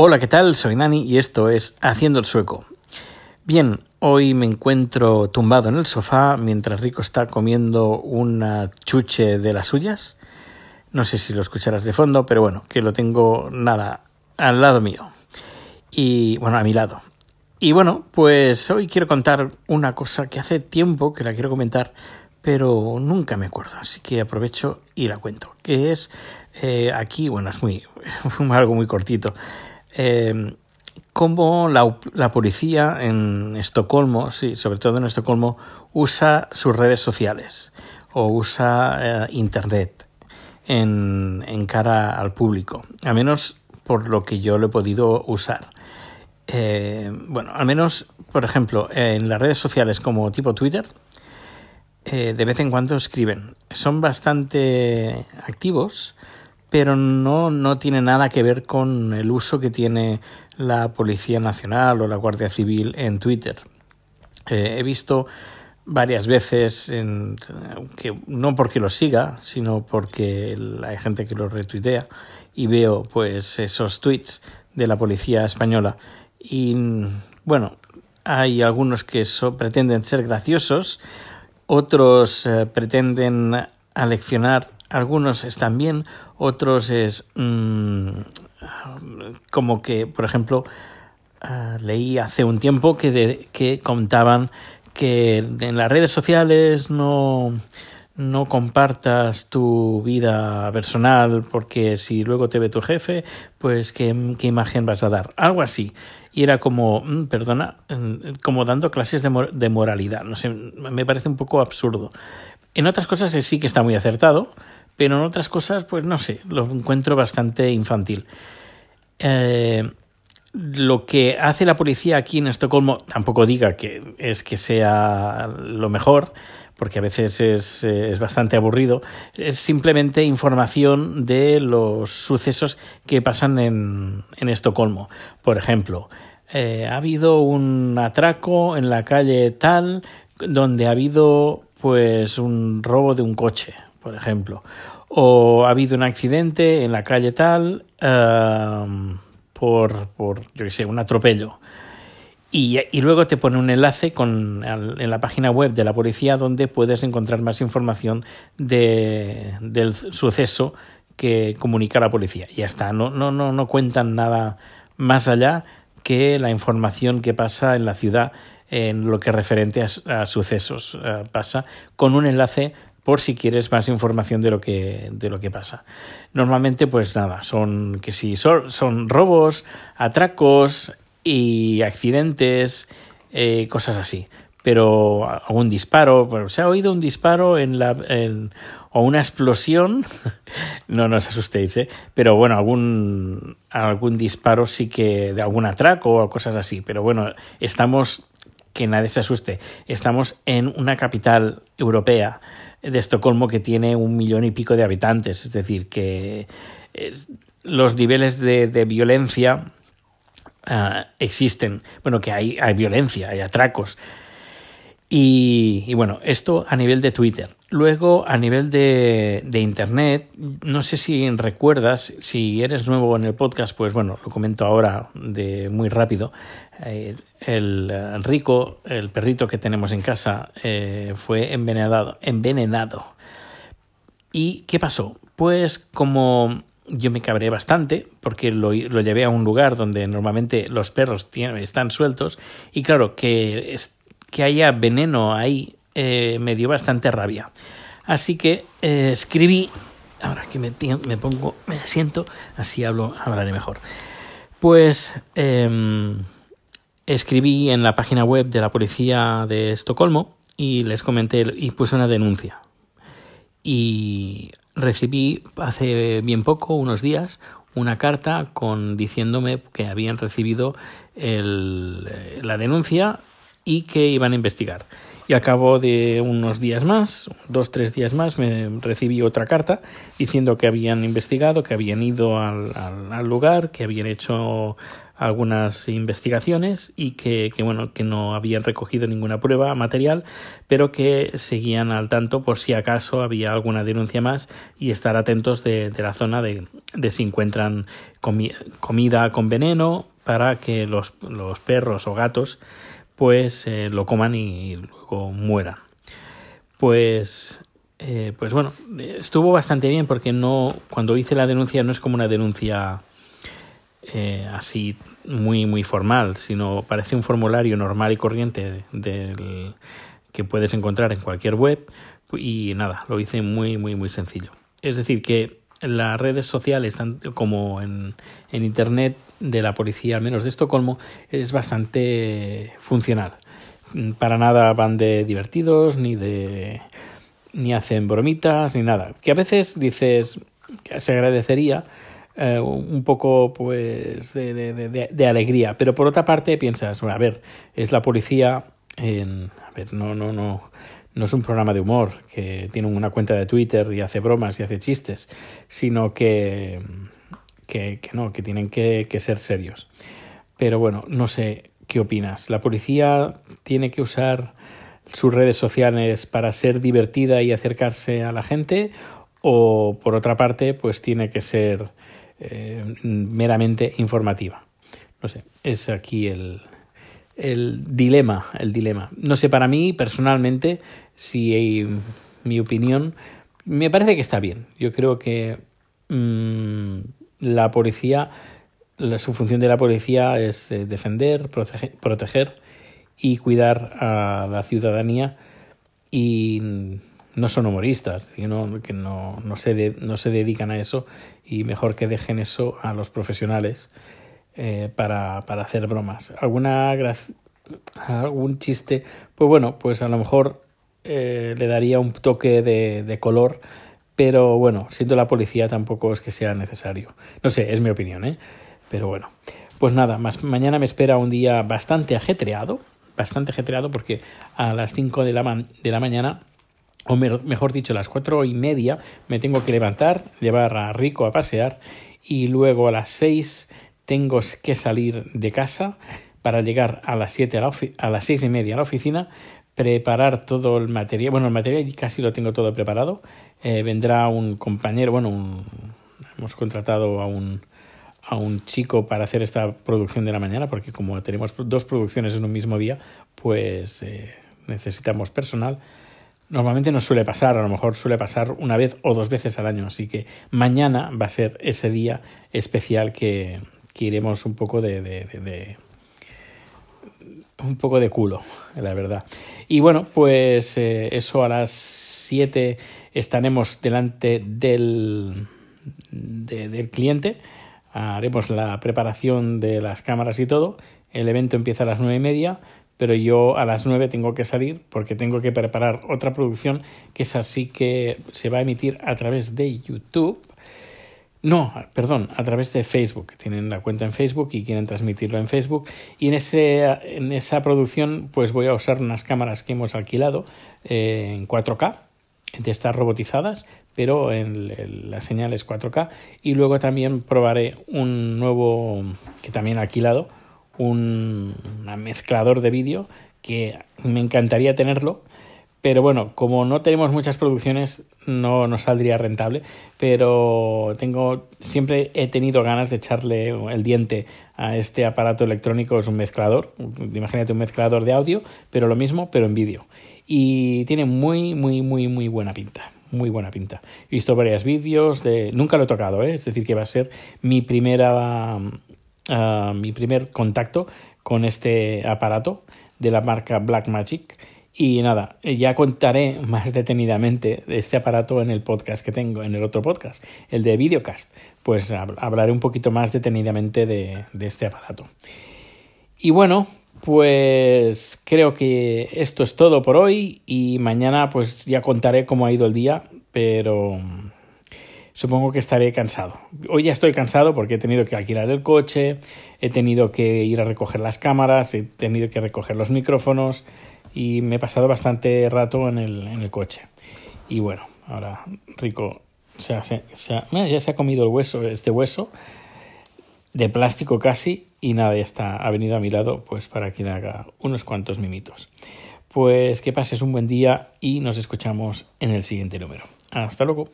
Hola, ¿qué tal? Soy Dani y esto es Haciendo el Sueco. Bien, hoy me encuentro tumbado en el sofá mientras Rico está comiendo una chuche de las suyas. No sé si lo escucharás de fondo, pero bueno, que lo tengo nada al lado mío. Y bueno, a mi lado. Y bueno, pues hoy quiero contar una cosa que hace tiempo que la quiero comentar, pero nunca me acuerdo, así que aprovecho y la cuento. Que es eh, aquí, bueno, es muy algo muy cortito eh, cómo la, policía en Estocolmo, sí, sobre todo en Estocolmo, usa sus redes sociales o usa eh, Internet en, en, cara al público, al menos por lo que yo lo he podido usar. Eh, bueno, al menos, por ejemplo, en las redes sociales como tipo Twitter, eh, de vez en cuando escriben. Son bastante activos pero no, no tiene nada que ver con el uso que tiene la Policía Nacional o la Guardia Civil en Twitter. Eh, he visto varias veces, en, que no porque lo siga, sino porque hay gente que lo retuitea y veo pues esos tweets de la policía española y bueno, hay algunos que pretenden ser graciosos, otros eh, pretenden aleccionar algunos están bien, otros es mm, como que, por ejemplo, ah, leí hace un tiempo que, que contaban que en las redes sociales no, no compartas tu vida personal porque si luego te ve tu jefe, pues qué, qué imagen vas a dar. Algo así. Y era como, mm, perdona, mm, como dando clases de, de moralidad. No sé, me parece un poco absurdo. En otras cosas sí que está muy acertado, pero en otras cosas, pues no sé, lo encuentro bastante infantil. Eh, lo que hace la policía aquí en Estocolmo, tampoco diga que es que sea lo mejor, porque a veces es, es, bastante aburrido, es simplemente información de los sucesos que pasan en, en Estocolmo. Por ejemplo, eh, ha habido un atraco en la calle tal donde ha habido pues un robo de un coche, por ejemplo, o ha habido un accidente en la calle tal um, por, por, yo qué sé, un atropello. Y, y, luego te pone un enlace con, en la página web de la policía donde puedes encontrar más información de, del suceso que comunica la policía. Ya está, no, no, no, no cuentan nada más allá que la información que pasa en la ciudad en lo que referente a, sucesos. Uh, pasa con un enlace por si quieres más información de lo que, de lo que pasa. Normalmente, pues nada, son que si son, son robos, atracos y accidentes, eh, cosas así. Pero algún disparo, se ha oído un disparo en la, o una explosión, no, no os asustéis, ¿eh? pero bueno, algún, algún disparo sí que de algún atraco o cosas así. Pero bueno, estamos, que nadie se asuste, estamos en una capital europea de Estocolmo que tiene un millón y pico de habitantes, es decir, que los niveles de, violencia ah, existen, bueno, que hay, hay violencia, hay atracos. Y, bueno, esto a nivel de Twitter. Luego, a nivel de, de, Internet, no sé si recuerdas, si eres nuevo en el podcast, pues bueno, lo comento ahora de muy rápido. Eh, el Rico, el perrito que tenemos en casa, eh, fue envenenado, envenenado. ¿Y qué pasó? Pues como yo me cabré bastante porque lo, lo, llevé a un lugar donde normalmente los perros tienen, están sueltos y claro que que haya veneno ahí eh, me dio bastante rabia. Así que eh, escribí, ahora que me, pongo, me siento, así hablo, hablaré mejor. Pues em, escribí en la página web de la policía de Estocolmo y les comenté y puse una denuncia. Y recibí hace bien poco, unos días, una carta con diciéndome que habían recibido el, la denuncia y que iban a investigar. Y al cabo de unos días más, dos, tres días más, me recibí otra carta diciendo que habían investigado, que habían ido al, al, lugar, que habían hecho algunas investigaciones y que, que, bueno que no habían recogido ninguna prueba material pero que seguían al tanto por si acaso había alguna denuncia más y estar atentos de, de la zona de, de, si encuentran comida con veneno para que los, los perros o gatos pues eh, lo coman y luego mueran pues eh, pues bueno, estuvo bastante bien porque no, cuando hice la denuncia no es como una denuncia eh, así muy muy formal, sino parece un formulario normal y corriente del que puedes encontrar en cualquier web y nada, lo hice muy muy muy sencillo. Es decir que las redes sociales, tanto como en, en internet de la policía, al menos de Estocolmo, es bastante funcional. Para nada van de divertidos ni de ni hacen bromitas ni nada. Que a veces dices que se agradecería eh, un poco pues de, de, de, alegría, pero por otra parte piensas, a ver, es la policía en, a ver, no, no, no, no es un programa de humor que tiene una cuenta de Twitter y hace bromas y hace chistes, sino que, que, que no, que tienen que, ser serios. Pero bueno, no sé qué opinas. ¿La policía tiene que usar sus redes sociales para ser divertida y acercarse a la gente o por otra parte pues tiene que ser eh, meramente informativa. No sé, es aquí el, el dilema, el dilema. No sé, para mí personalmente, si mi opinión, me parece que está bien. Yo creo que mmm, la policía, la, su función de la policía es eh, defender, proteger, y cuidar a la ciudadanía y no son humoristas, que que no, no, se, no se dedican a eso y mejor que dejen eso a los profesionales eh, para, para, hacer bromas. ¿Alguna algún chiste? Pues bueno, pues a lo mejor eh, le daría un toque de, de color, pero bueno, siendo la policía tampoco es que sea necesario. No sé, es mi opinión, ¿eh? Pero bueno. Pues nada, más mañana me espera un día bastante ajetreado, bastante ajetreado porque a las 5 de la, de la mañana o mejor dicho, a las cuatro y media me tengo que levantar, llevar a Rico a pasear y luego a las seis tengo que salir de casa para llegar a las siete a, la a las seis y media a la oficina, preparar todo el material, bueno, el material casi lo tengo todo preparado, eh, vendrá un compañero, bueno, un, hemos contratado a un, a un chico para hacer esta producción de la mañana, porque como tenemos dos producciones en un mismo día, pues eh, necesitamos personal. Normalmente no suele pasar, a lo mejor suele pasar una vez o dos veces al año, así que mañana va a ser ese día especial que, que iremos un poco de, de, de, de, un poco de culo, la verdad. Y bueno, pues eh, eso a las 7 estaremos delante del, del cliente haremos la preparación de las cámaras y todo. El evento empieza a las nueve y media, pero yo a las nueve tengo que salir porque tengo que preparar otra producción que es así que se va a emitir a través de YouTube. No, perdón, a través de Facebook. Tienen la cuenta en Facebook y quieren transmitirlo en Facebook. Y en, ese, en esa producción, pues voy a usar unas cámaras que hemos alquilado eh, en 4K de estas robotizadas, pero en, la señal es 4K. Y luego también probaré un nuevo, que también he alquilado, un mezclador de vídeo que me encantaría tenerlo, pero bueno, como no tenemos muchas producciones, no nos saldría rentable. Pero tengo, siempre he tenido ganas de echarle el diente a este aparato electrónico, es un mezclador. Imagínate un mezclador de audio, pero lo mismo, pero en vídeo y tiene muy, muy, muy, muy buena pinta. Muy buena pinta. He visto varios vídeos de... Nunca lo he tocado, ¿eh? es decir, que va a ser mi primera... Uh, mi primer contacto con este aparato de la marca Blackmagic. Y nada, ya contaré más detenidamente de este aparato en el podcast que tengo, en el otro podcast, el de Videocast. Pues hablaré un poquito más detenidamente de, de este aparato. Y bueno, pues creo que esto es todo por hoy y mañana pues ya contaré cómo ha ido el día, pero supongo que estaré cansado. Hoy ya estoy cansado porque he tenido que alquilar el coche, he tenido que ir a recoger las cámaras, he tenido que recoger los micrófonos y me he pasado bastante rato en el, en el coche. Y bueno, ahora Rico se ya se ha comido el hueso, este hueso de plástico casi y nada, ya está, ha venido a mi lado pues para que le haga unos cuantos mimitos. Pues que pases un buen día y nos escuchamos en el siguiente número. Hasta luego.